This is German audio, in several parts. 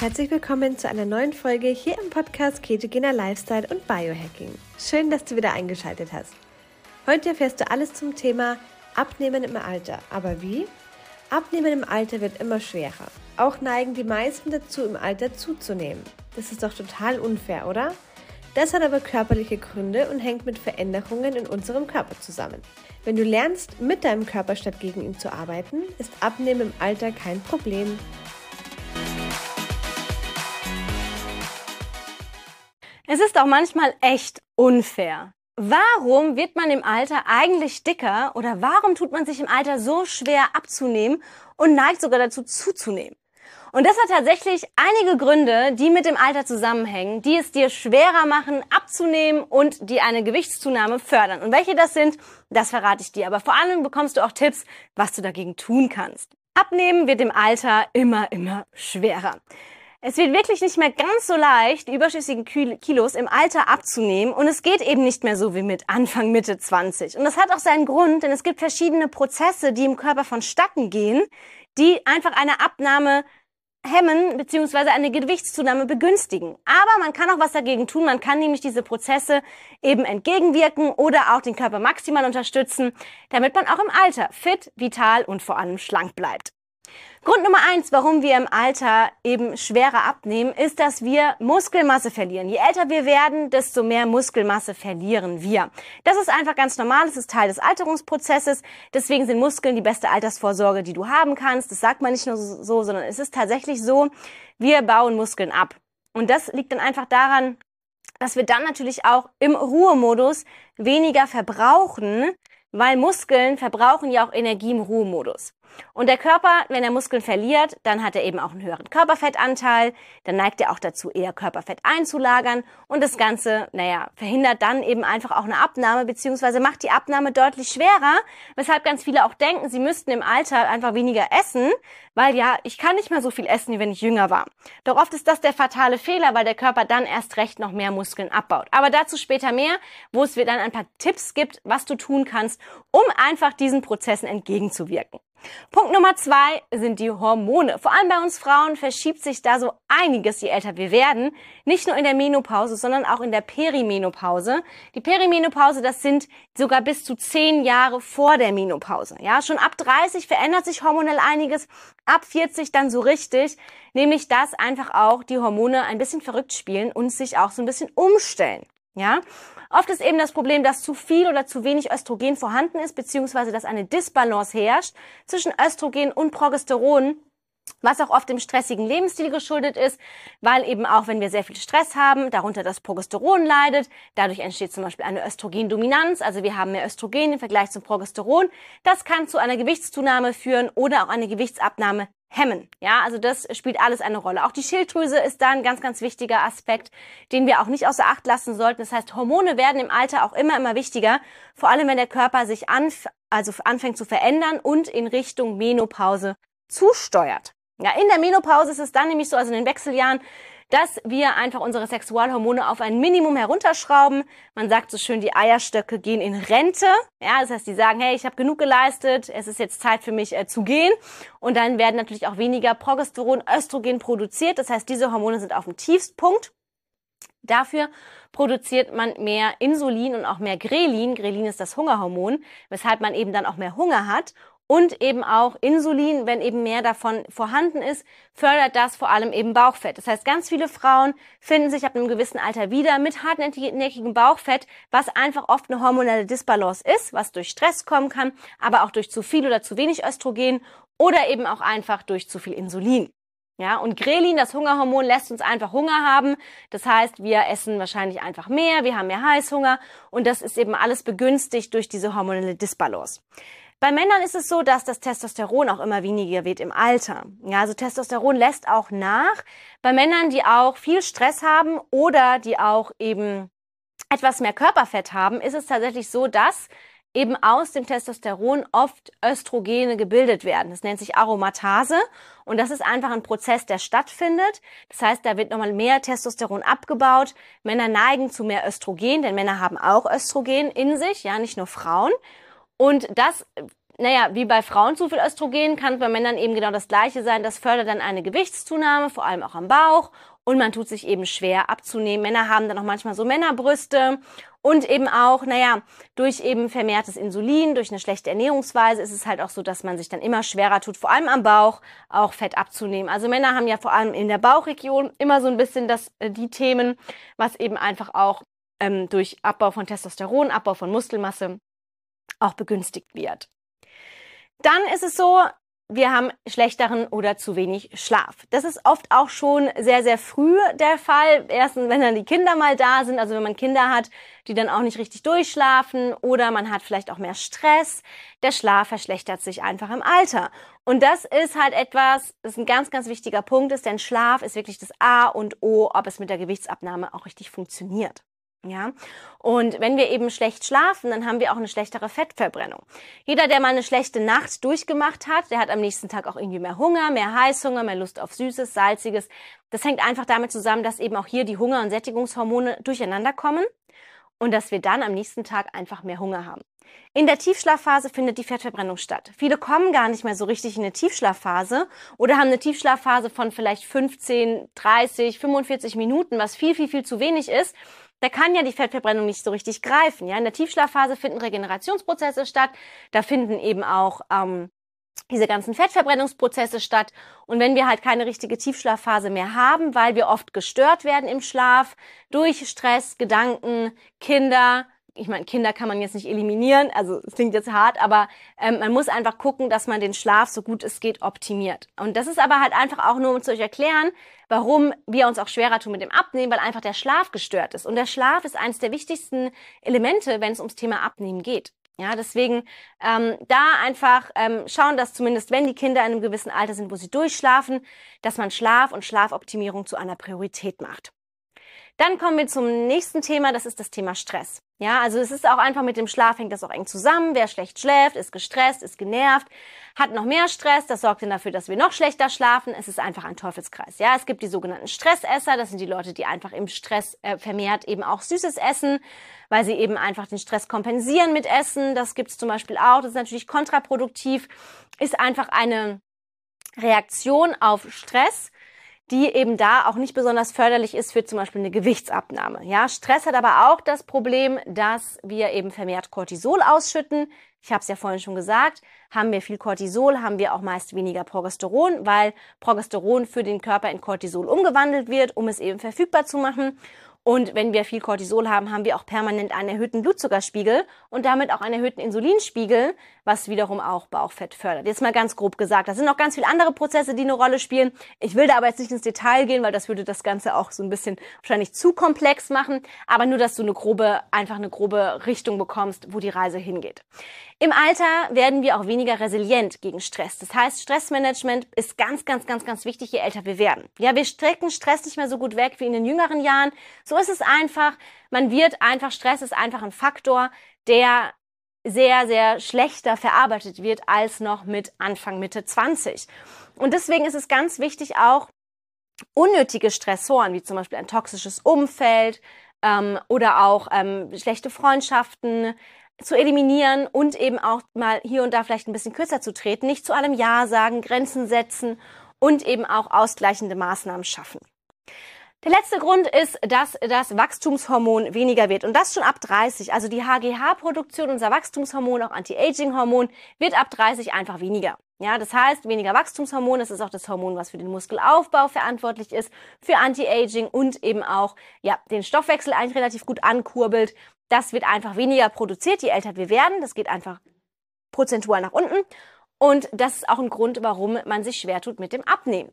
Herzlich willkommen zu einer neuen Folge hier im Podcast Ketogener Lifestyle und Biohacking. Schön, dass du wieder eingeschaltet hast. Heute erfährst du alles zum Thema Abnehmen im Alter. Aber wie? Abnehmen im Alter wird immer schwerer. Auch neigen die meisten dazu, im Alter zuzunehmen. Das ist doch total unfair, oder? Das hat aber körperliche Gründe und hängt mit Veränderungen in unserem Körper zusammen. Wenn du lernst, mit deinem Körper statt gegen ihn zu arbeiten, ist Abnehmen im Alter kein Problem. Es ist auch manchmal echt unfair. Warum wird man im Alter eigentlich dicker oder warum tut man sich im Alter so schwer abzunehmen und neigt sogar dazu zuzunehmen? Und das hat tatsächlich einige Gründe, die mit dem Alter zusammenhängen, die es dir schwerer machen, abzunehmen und die eine Gewichtszunahme fördern. Und welche das sind, das verrate ich dir. Aber vor allem bekommst du auch Tipps, was du dagegen tun kannst. Abnehmen wird im Alter immer, immer schwerer. Es wird wirklich nicht mehr ganz so leicht, die überschüssigen Kilos im Alter abzunehmen und es geht eben nicht mehr so wie mit Anfang, Mitte 20. Und das hat auch seinen Grund, denn es gibt verschiedene Prozesse, die im Körper vonstatten gehen, die einfach eine Abnahme hemmen bzw. eine Gewichtszunahme begünstigen. Aber man kann auch was dagegen tun. Man kann nämlich diese Prozesse eben entgegenwirken oder auch den Körper maximal unterstützen, damit man auch im Alter fit, vital und vor allem schlank bleibt. Grund Nummer eins, warum wir im Alter eben schwerer abnehmen, ist, dass wir Muskelmasse verlieren. Je älter wir werden, desto mehr Muskelmasse verlieren wir. Das ist einfach ganz normal. Das ist Teil des Alterungsprozesses. Deswegen sind Muskeln die beste Altersvorsorge, die du haben kannst. Das sagt man nicht nur so, sondern es ist tatsächlich so, wir bauen Muskeln ab. Und das liegt dann einfach daran, dass wir dann natürlich auch im Ruhemodus weniger verbrauchen, weil Muskeln verbrauchen ja auch Energie im Ruhemodus. Und der Körper, wenn er Muskeln verliert, dann hat er eben auch einen höheren Körperfettanteil, dann neigt er auch dazu, eher Körperfett einzulagern und das Ganze, naja, verhindert dann eben einfach auch eine Abnahme, beziehungsweise macht die Abnahme deutlich schwerer, weshalb ganz viele auch denken, sie müssten im Alter einfach weniger essen, weil ja, ich kann nicht mehr so viel essen, wie wenn ich jünger war. Doch oft ist das der fatale Fehler, weil der Körper dann erst recht noch mehr Muskeln abbaut. Aber dazu später mehr, wo es dann ein paar Tipps gibt, was du tun kannst, um einfach diesen Prozessen entgegenzuwirken. Punkt Nummer zwei sind die Hormone. Vor allem bei uns Frauen verschiebt sich da so einiges, je älter wir werden. Nicht nur in der Menopause, sondern auch in der Perimenopause. Die Perimenopause, das sind sogar bis zu zehn Jahre vor der Menopause. Ja, schon ab 30 verändert sich hormonell einiges. Ab 40 dann so richtig. Nämlich, dass einfach auch die Hormone ein bisschen verrückt spielen und sich auch so ein bisschen umstellen. Ja, Oft ist eben das Problem, dass zu viel oder zu wenig Östrogen vorhanden ist, beziehungsweise dass eine Disbalance herrscht zwischen Östrogen und Progesteron was auch oft dem stressigen Lebensstil geschuldet ist, weil eben auch wenn wir sehr viel Stress haben, darunter das Progesteron leidet, dadurch entsteht zum Beispiel eine Östrogendominanz, also wir haben mehr Östrogen im Vergleich zum Progesteron. Das kann zu einer Gewichtszunahme führen oder auch eine Gewichtsabnahme hemmen. Ja, also das spielt alles eine Rolle. Auch die Schilddrüse ist da ein ganz, ganz wichtiger Aspekt, den wir auch nicht außer Acht lassen sollten. Das heißt, Hormone werden im Alter auch immer, immer wichtiger, vor allem wenn der Körper sich anf also anfängt zu verändern und in Richtung Menopause zusteuert. Ja, in der Menopause ist es dann nämlich so, also in den Wechseljahren, dass wir einfach unsere Sexualhormone auf ein Minimum herunterschrauben. Man sagt so schön, die Eierstöcke gehen in Rente. Ja, das heißt, die sagen, hey, ich habe genug geleistet, es ist jetzt Zeit für mich äh, zu gehen. Und dann werden natürlich auch weniger Progesteron, Östrogen produziert. Das heißt, diese Hormone sind auf dem Tiefstpunkt. Dafür produziert man mehr Insulin und auch mehr Grelin. Grelin ist das Hungerhormon, weshalb man eben dann auch mehr Hunger hat und eben auch Insulin, wenn eben mehr davon vorhanden ist, fördert das vor allem eben Bauchfett. Das heißt, ganz viele Frauen finden sich ab einem gewissen Alter wieder mit hartnäckigem Bauchfett, was einfach oft eine hormonelle Disbalance ist, was durch Stress kommen kann, aber auch durch zu viel oder zu wenig Östrogen oder eben auch einfach durch zu viel Insulin. Ja, und Grelin, das Hungerhormon, lässt uns einfach Hunger haben. Das heißt, wir essen wahrscheinlich einfach mehr, wir haben mehr Heißhunger und das ist eben alles begünstigt durch diese hormonelle Disbalance. Bei Männern ist es so, dass das Testosteron auch immer weniger wird im Alter. Ja, also Testosteron lässt auch nach. Bei Männern, die auch viel Stress haben oder die auch eben etwas mehr Körperfett haben, ist es tatsächlich so, dass eben aus dem Testosteron oft Östrogene gebildet werden. Das nennt sich Aromatase und das ist einfach ein Prozess, der stattfindet. Das heißt, da wird nochmal mehr Testosteron abgebaut. Männer neigen zu mehr Östrogen, denn Männer haben auch Östrogen in sich, ja, nicht nur Frauen. Und das naja, wie bei Frauen zu viel Östrogen, kann bei Männern eben genau das Gleiche sein. Das fördert dann eine Gewichtszunahme, vor allem auch am Bauch. Und man tut sich eben schwer abzunehmen. Männer haben dann auch manchmal so Männerbrüste. Und eben auch, naja, durch eben vermehrtes Insulin, durch eine schlechte Ernährungsweise ist es halt auch so, dass man sich dann immer schwerer tut, vor allem am Bauch, auch Fett abzunehmen. Also Männer haben ja vor allem in der Bauchregion immer so ein bisschen das, äh, die Themen, was eben einfach auch ähm, durch Abbau von Testosteron, Abbau von Muskelmasse auch begünstigt wird. Dann ist es so, wir haben schlechteren oder zu wenig Schlaf. Das ist oft auch schon sehr, sehr früh der Fall. Erstens, wenn dann die Kinder mal da sind, also wenn man Kinder hat, die dann auch nicht richtig durchschlafen oder man hat vielleicht auch mehr Stress. Der Schlaf verschlechtert sich einfach im Alter. Und das ist halt etwas, das ein ganz, ganz wichtiger Punkt ist, denn Schlaf ist wirklich das A und O, ob es mit der Gewichtsabnahme auch richtig funktioniert. Ja, und wenn wir eben schlecht schlafen, dann haben wir auch eine schlechtere Fettverbrennung. Jeder, der mal eine schlechte Nacht durchgemacht hat, der hat am nächsten Tag auch irgendwie mehr Hunger, mehr Heißhunger, mehr Lust auf Süßes, Salziges. Das hängt einfach damit zusammen, dass eben auch hier die Hunger- und Sättigungshormone durcheinander kommen und dass wir dann am nächsten Tag einfach mehr Hunger haben. In der Tiefschlafphase findet die Fettverbrennung statt. Viele kommen gar nicht mehr so richtig in eine Tiefschlafphase oder haben eine Tiefschlafphase von vielleicht 15, 30, 45 Minuten, was viel, viel, viel zu wenig ist da kann ja die Fettverbrennung nicht so richtig greifen. Ja, in der Tiefschlafphase finden Regenerationsprozesse statt. Da finden eben auch ähm, diese ganzen Fettverbrennungsprozesse statt. Und wenn wir halt keine richtige Tiefschlafphase mehr haben, weil wir oft gestört werden im Schlaf durch Stress, Gedanken, Kinder, ich meine, Kinder kann man jetzt nicht eliminieren, also es klingt jetzt hart, aber ähm, man muss einfach gucken, dass man den Schlaf so gut es geht optimiert. Und das ist aber halt einfach auch nur, um zu euch erklären, warum wir uns auch schwerer tun mit dem Abnehmen, weil einfach der Schlaf gestört ist. Und der Schlaf ist eines der wichtigsten Elemente, wenn es ums Thema Abnehmen geht. Ja, deswegen ähm, da einfach ähm, schauen, dass zumindest wenn die Kinder in einem gewissen Alter sind, wo sie durchschlafen, dass man Schlaf und Schlafoptimierung zu einer Priorität macht. Dann kommen wir zum nächsten Thema, das ist das Thema Stress. Ja, also es ist auch einfach mit dem Schlaf hängt das auch eng zusammen. Wer schlecht schläft, ist gestresst, ist genervt, hat noch mehr Stress. Das sorgt dann dafür, dass wir noch schlechter schlafen. Es ist einfach ein Teufelskreis. Ja, es gibt die sogenannten Stressesser. Das sind die Leute, die einfach im Stress äh, vermehrt eben auch Süßes essen, weil sie eben einfach den Stress kompensieren mit Essen. Das gibt es zum Beispiel auch. Das ist natürlich kontraproduktiv. Ist einfach eine Reaktion auf Stress die eben da auch nicht besonders förderlich ist für zum Beispiel eine Gewichtsabnahme. Ja, Stress hat aber auch das Problem, dass wir eben vermehrt Cortisol ausschütten. Ich habe es ja vorhin schon gesagt, haben wir viel Cortisol, haben wir auch meist weniger Progesteron, weil Progesteron für den Körper in Cortisol umgewandelt wird, um es eben verfügbar zu machen. Und wenn wir viel Cortisol haben, haben wir auch permanent einen erhöhten Blutzuckerspiegel und damit auch einen erhöhten Insulinspiegel, was wiederum auch Bauchfett fördert. Jetzt mal ganz grob gesagt. Da sind noch ganz viele andere Prozesse, die eine Rolle spielen. Ich will da aber jetzt nicht ins Detail gehen, weil das würde das Ganze auch so ein bisschen wahrscheinlich zu komplex machen. Aber nur, dass du eine grobe, einfach eine grobe Richtung bekommst, wo die Reise hingeht. Im Alter werden wir auch weniger resilient gegen Stress. Das heißt, Stressmanagement ist ganz, ganz, ganz, ganz wichtig, je älter wir werden. Ja, wir strecken Stress nicht mehr so gut weg wie in den jüngeren Jahren. So ist es einfach. Man wird einfach, Stress ist einfach ein Faktor, der sehr, sehr schlechter verarbeitet wird als noch mit Anfang, Mitte 20. Und deswegen ist es ganz wichtig auch, unnötige Stressoren, wie zum Beispiel ein toxisches Umfeld ähm, oder auch ähm, schlechte Freundschaften, zu eliminieren und eben auch mal hier und da vielleicht ein bisschen kürzer zu treten, nicht zu allem Ja sagen, Grenzen setzen und eben auch ausgleichende Maßnahmen schaffen. Der letzte Grund ist, dass das Wachstumshormon weniger wird und das schon ab 30. Also die HGH-Produktion, unser Wachstumshormon, auch Anti-Aging-Hormon, wird ab 30 einfach weniger. Ja, das heißt, weniger Wachstumshormon, das ist auch das Hormon, was für den Muskelaufbau verantwortlich ist, für Anti-Aging und eben auch, ja, den Stoffwechsel eigentlich relativ gut ankurbelt. Das wird einfach weniger produziert, je älter wir werden. Das geht einfach prozentual nach unten. Und das ist auch ein Grund, warum man sich schwer tut mit dem Abnehmen.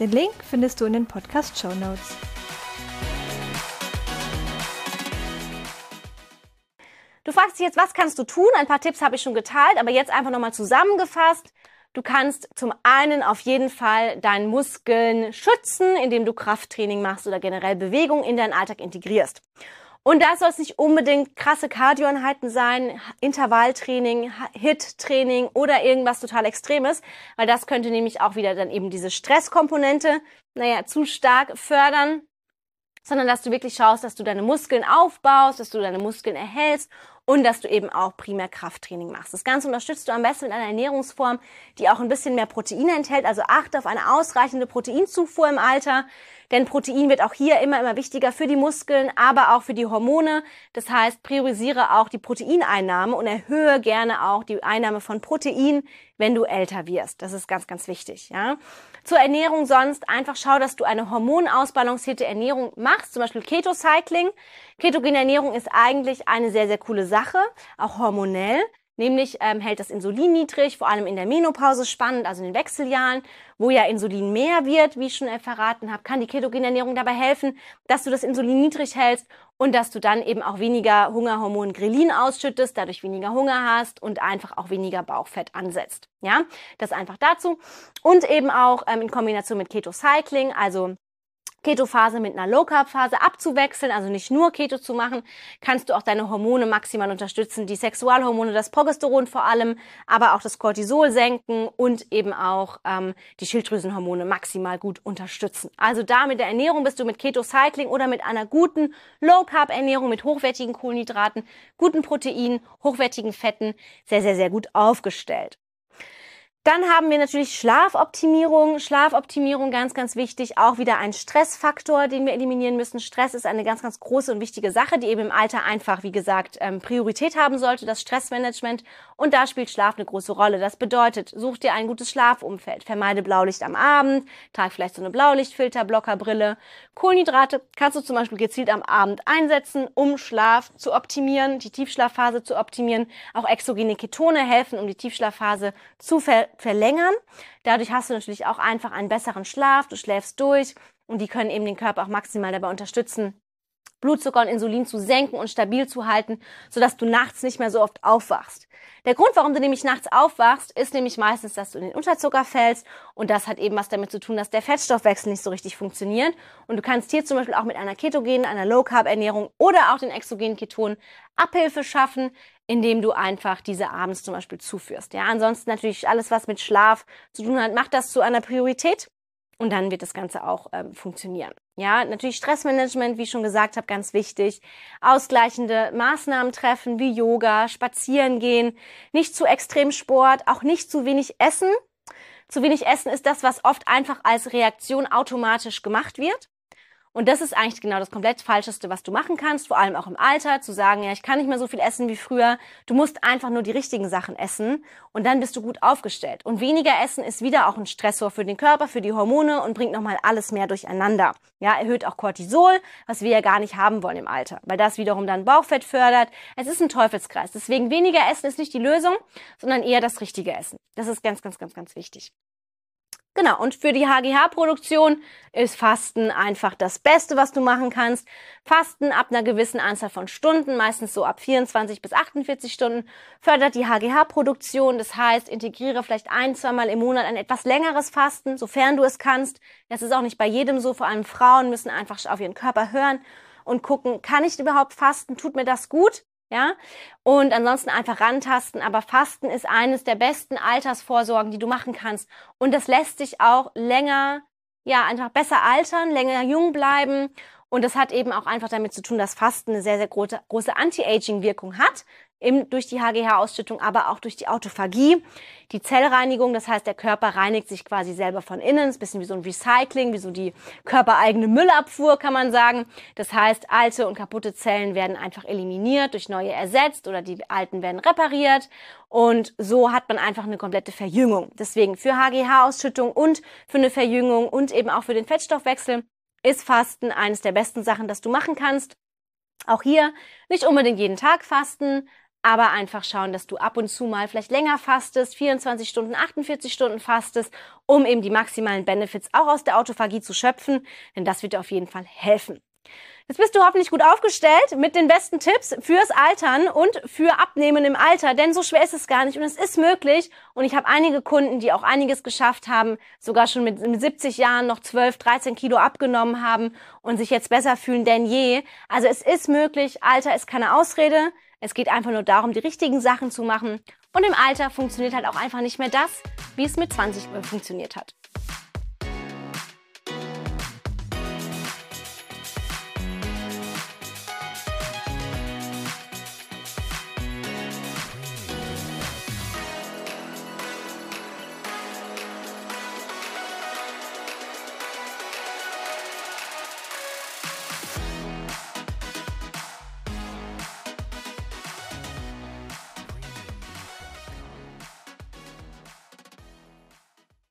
Den Link findest du in den Podcast-Show Notes. Du fragst dich jetzt, was kannst du tun? Ein paar Tipps habe ich schon geteilt, aber jetzt einfach nochmal zusammengefasst. Du kannst zum einen auf jeden Fall deinen Muskeln schützen, indem du Krafttraining machst oder generell Bewegung in deinen Alltag integrierst. Und da soll es nicht unbedingt krasse Cardioeinheiten sein, Intervalltraining, HIT-Training oder irgendwas total Extremes, weil das könnte nämlich auch wieder dann eben diese Stresskomponente, naja, zu stark fördern, sondern dass du wirklich schaust, dass du deine Muskeln aufbaust, dass du deine Muskeln erhältst und dass du eben auch primär Krafttraining machst. Das Ganze unterstützt du am besten mit einer Ernährungsform, die auch ein bisschen mehr Proteine enthält. Also achte auf eine ausreichende Proteinzufuhr im Alter. Denn Protein wird auch hier immer, immer wichtiger für die Muskeln, aber auch für die Hormone. Das heißt, priorisiere auch die Proteineinnahme und erhöhe gerne auch die Einnahme von Protein, wenn du älter wirst. Das ist ganz, ganz wichtig, ja. Zur Ernährung sonst einfach schau, dass du eine hormonausbalancierte Ernährung machst, zum Beispiel Keto-Cycling. Ketogene Ernährung ist eigentlich eine sehr, sehr coole Sache, auch hormonell. Nämlich ähm, hält das Insulin niedrig, vor allem in der Menopause spannend, also in den Wechseljahren, wo ja Insulin mehr wird, wie ich schon verraten habe, kann die ketogene Ernährung dabei helfen, dass du das Insulin niedrig hältst und dass du dann eben auch weniger Hungerhormon Grelin ausschüttest, dadurch weniger Hunger hast und einfach auch weniger Bauchfett ansetzt. Ja, das einfach dazu. Und eben auch ähm, in Kombination mit Keto Cycling, also Keto-Phase mit einer Low-Carb-Phase abzuwechseln, also nicht nur Keto zu machen, kannst du auch deine Hormone maximal unterstützen, die Sexualhormone, das Progesteron vor allem, aber auch das Cortisol senken und eben auch ähm, die Schilddrüsenhormone maximal gut unterstützen. Also da mit der Ernährung bist du mit Keto-Cycling oder mit einer guten Low-Carb-Ernährung mit hochwertigen Kohlenhydraten, guten Proteinen, hochwertigen Fetten sehr, sehr, sehr gut aufgestellt. Dann haben wir natürlich Schlafoptimierung. Schlafoptimierung ganz, ganz wichtig. Auch wieder ein Stressfaktor, den wir eliminieren müssen. Stress ist eine ganz, ganz große und wichtige Sache, die eben im Alter einfach, wie gesagt, ähm, Priorität haben sollte, das Stressmanagement. Und da spielt Schlaf eine große Rolle. Das bedeutet, such dir ein gutes Schlafumfeld. Vermeide Blaulicht am Abend. Trag vielleicht so eine Blaulichtfilter, Blockerbrille. Kohlenhydrate kannst du zum Beispiel gezielt am Abend einsetzen, um Schlaf zu optimieren, die Tiefschlafphase zu optimieren. Auch exogene Ketone helfen, um die Tiefschlafphase zu ver verlängern. Dadurch hast du natürlich auch einfach einen besseren Schlaf, du schläfst durch und die können eben den Körper auch maximal dabei unterstützen, Blutzucker und Insulin zu senken und stabil zu halten, sodass du nachts nicht mehr so oft aufwachst. Der Grund, warum du nämlich nachts aufwachst, ist nämlich meistens, dass du in den Unterzucker fällst und das hat eben was damit zu tun, dass der Fettstoffwechsel nicht so richtig funktioniert und du kannst hier zum Beispiel auch mit einer ketogenen, einer Low-Carb-Ernährung oder auch den exogenen Ketonen Abhilfe schaffen, indem du einfach diese abends zum Beispiel zuführst. Ja, ansonsten natürlich alles, was mit Schlaf zu tun hat, macht das zu einer Priorität und dann wird das Ganze auch ähm, funktionieren. Ja, natürlich Stressmanagement, wie ich schon gesagt habe, ganz wichtig. Ausgleichende Maßnahmen treffen, wie Yoga, spazieren gehen, nicht zu extrem Sport, auch nicht zu wenig Essen. Zu wenig Essen ist das, was oft einfach als Reaktion automatisch gemacht wird. Und das ist eigentlich genau das komplett Falscheste, was du machen kannst, vor allem auch im Alter, zu sagen, ja, ich kann nicht mehr so viel essen wie früher. Du musst einfach nur die richtigen Sachen essen und dann bist du gut aufgestellt. Und weniger Essen ist wieder auch ein Stressor für den Körper, für die Hormone und bringt nochmal alles mehr durcheinander. Ja, erhöht auch Cortisol, was wir ja gar nicht haben wollen im Alter, weil das wiederum dann Bauchfett fördert. Es ist ein Teufelskreis. Deswegen weniger Essen ist nicht die Lösung, sondern eher das richtige Essen. Das ist ganz, ganz, ganz, ganz wichtig. Genau, und für die HGH-Produktion ist Fasten einfach das Beste, was du machen kannst. Fasten ab einer gewissen Anzahl von Stunden, meistens so ab 24 bis 48 Stunden, fördert die HGH-Produktion. Das heißt, integriere vielleicht ein, zweimal im Monat ein etwas längeres Fasten, sofern du es kannst. Das ist auch nicht bei jedem so, vor allem Frauen müssen einfach auf ihren Körper hören und gucken, kann ich überhaupt fasten? Tut mir das gut? Ja. Und ansonsten einfach rantasten. Aber Fasten ist eines der besten Altersvorsorgen, die du machen kannst. Und das lässt sich auch länger, ja, einfach besser altern, länger jung bleiben. Und das hat eben auch einfach damit zu tun, dass Fasten eine sehr, sehr große, große Anti-Aging-Wirkung hat im, durch die HGH-Ausschüttung, aber auch durch die Autophagie. Die Zellreinigung, das heißt, der Körper reinigt sich quasi selber von innen, ist ein bisschen wie so ein Recycling, wie so die körpereigene Müllabfuhr, kann man sagen. Das heißt, alte und kaputte Zellen werden einfach eliminiert, durch neue ersetzt oder die alten werden repariert. Und so hat man einfach eine komplette Verjüngung. Deswegen für HGH-Ausschüttung und für eine Verjüngung und eben auch für den Fettstoffwechsel ist Fasten eines der besten Sachen, das du machen kannst. Auch hier nicht unbedingt jeden Tag fasten, aber einfach schauen, dass du ab und zu mal vielleicht länger fastest, 24 Stunden, 48 Stunden fastest, um eben die maximalen Benefits auch aus der Autophagie zu schöpfen, denn das wird dir auf jeden Fall helfen. Jetzt bist du hoffentlich gut aufgestellt mit den besten Tipps fürs Altern und für Abnehmen im Alter, denn so schwer ist es gar nicht und es ist möglich. Und ich habe einige Kunden, die auch einiges geschafft haben, sogar schon mit 70 Jahren noch 12, 13 Kilo abgenommen haben und sich jetzt besser fühlen denn je. Also es ist möglich, Alter ist keine Ausrede. Es geht einfach nur darum, die richtigen Sachen zu machen. Und im Alter funktioniert halt auch einfach nicht mehr das, wie es mit 20 funktioniert hat.